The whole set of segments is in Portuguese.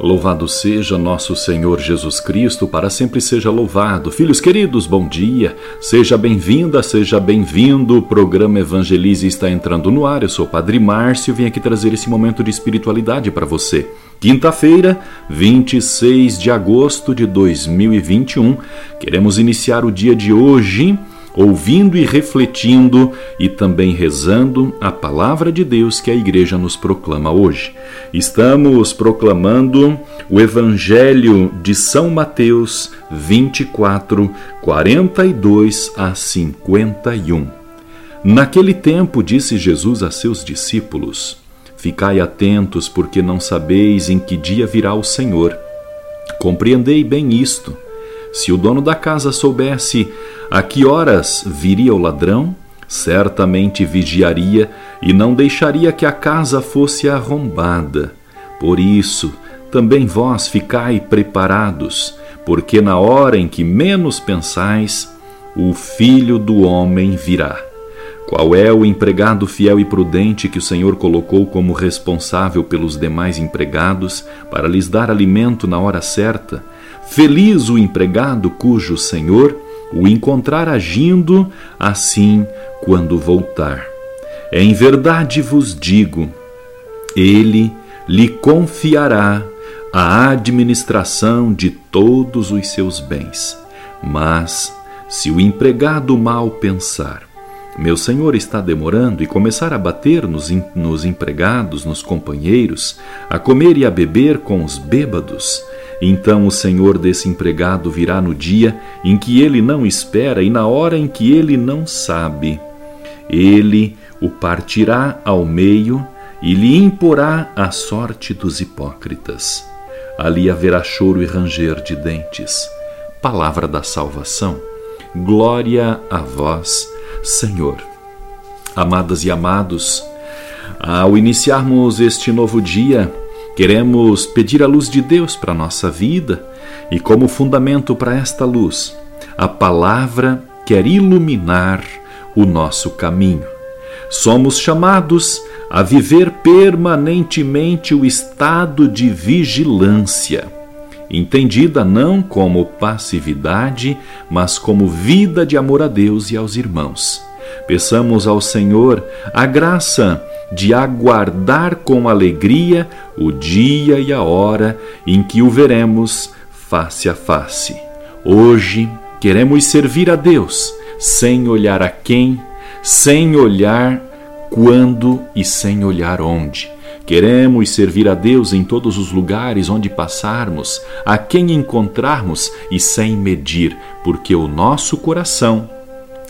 Louvado seja nosso Senhor Jesus Cristo, para sempre seja louvado. Filhos queridos, bom dia. Seja bem-vinda, seja bem-vindo. O programa Evangelize está entrando no ar. Eu sou o Padre Márcio vim aqui trazer esse momento de espiritualidade para você. Quinta-feira, 26 de agosto de 2021. Queremos iniciar o dia de hoje ouvindo e refletindo e também rezando a palavra de Deus que a igreja nos proclama hoje. Estamos proclamando o Evangelho de São Mateus 24, 42 a 51. Naquele tempo disse Jesus a seus discípulos: Ficai atentos, porque não sabeis em que dia virá o Senhor. Compreendei bem isto. Se o dono da casa soubesse a que horas viria o ladrão, certamente vigiaria e não deixaria que a casa fosse arrombada. Por isso, também vós ficai preparados, porque na hora em que menos pensais, o filho do homem virá. Qual é o empregado fiel e prudente que o Senhor colocou como responsável pelos demais empregados para lhes dar alimento na hora certa? Feliz o empregado cujo senhor o encontrar agindo assim quando voltar. Em verdade vos digo, ele lhe confiará a administração de todos os seus bens. Mas, se o empregado mal pensar, meu senhor está demorando e começar a bater nos, nos empregados, nos companheiros, a comer e a beber com os bêbados, então o senhor desse empregado virá no dia em que ele não espera e na hora em que ele não sabe. Ele o partirá ao meio e lhe imporá a sorte dos hipócritas. Ali haverá choro e ranger de dentes. Palavra da salvação. Glória a vós, Senhor. Amadas e amados, ao iniciarmos este novo dia, Queremos pedir a luz de Deus para a nossa vida e, como fundamento para esta luz, a palavra quer iluminar o nosso caminho. Somos chamados a viver permanentemente o estado de vigilância, entendida não como passividade, mas como vida de amor a Deus e aos irmãos. Peçamos ao Senhor a graça de aguardar com alegria o dia e a hora em que o veremos face a face. Hoje queremos servir a Deus sem olhar a quem, sem olhar quando e sem olhar onde. Queremos servir a Deus em todos os lugares onde passarmos, a quem encontrarmos e sem medir, porque o nosso coração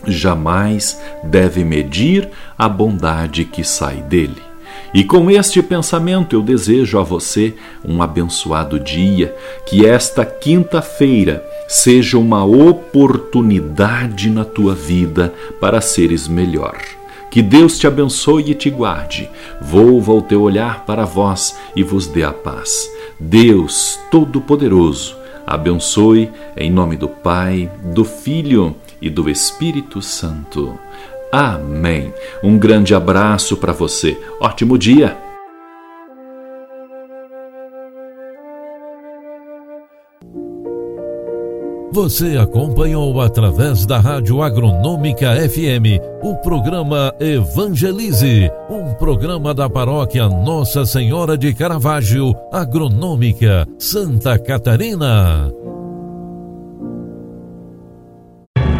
jamais deve medir a bondade que sai dele. E com este pensamento eu desejo a você um abençoado dia, que esta quinta-feira seja uma oportunidade na tua vida para seres melhor. Que Deus te abençoe e te guarde. Volva o teu olhar para vós e vos dê a paz. Deus Todo-Poderoso, abençoe em nome do Pai, do Filho e do Espírito Santo. Amém. Um grande abraço para você. Ótimo dia. Você acompanhou através da Rádio Agronômica FM o programa Evangelize, um programa da paróquia Nossa Senhora de Caravaggio, Agronômica, Santa Catarina.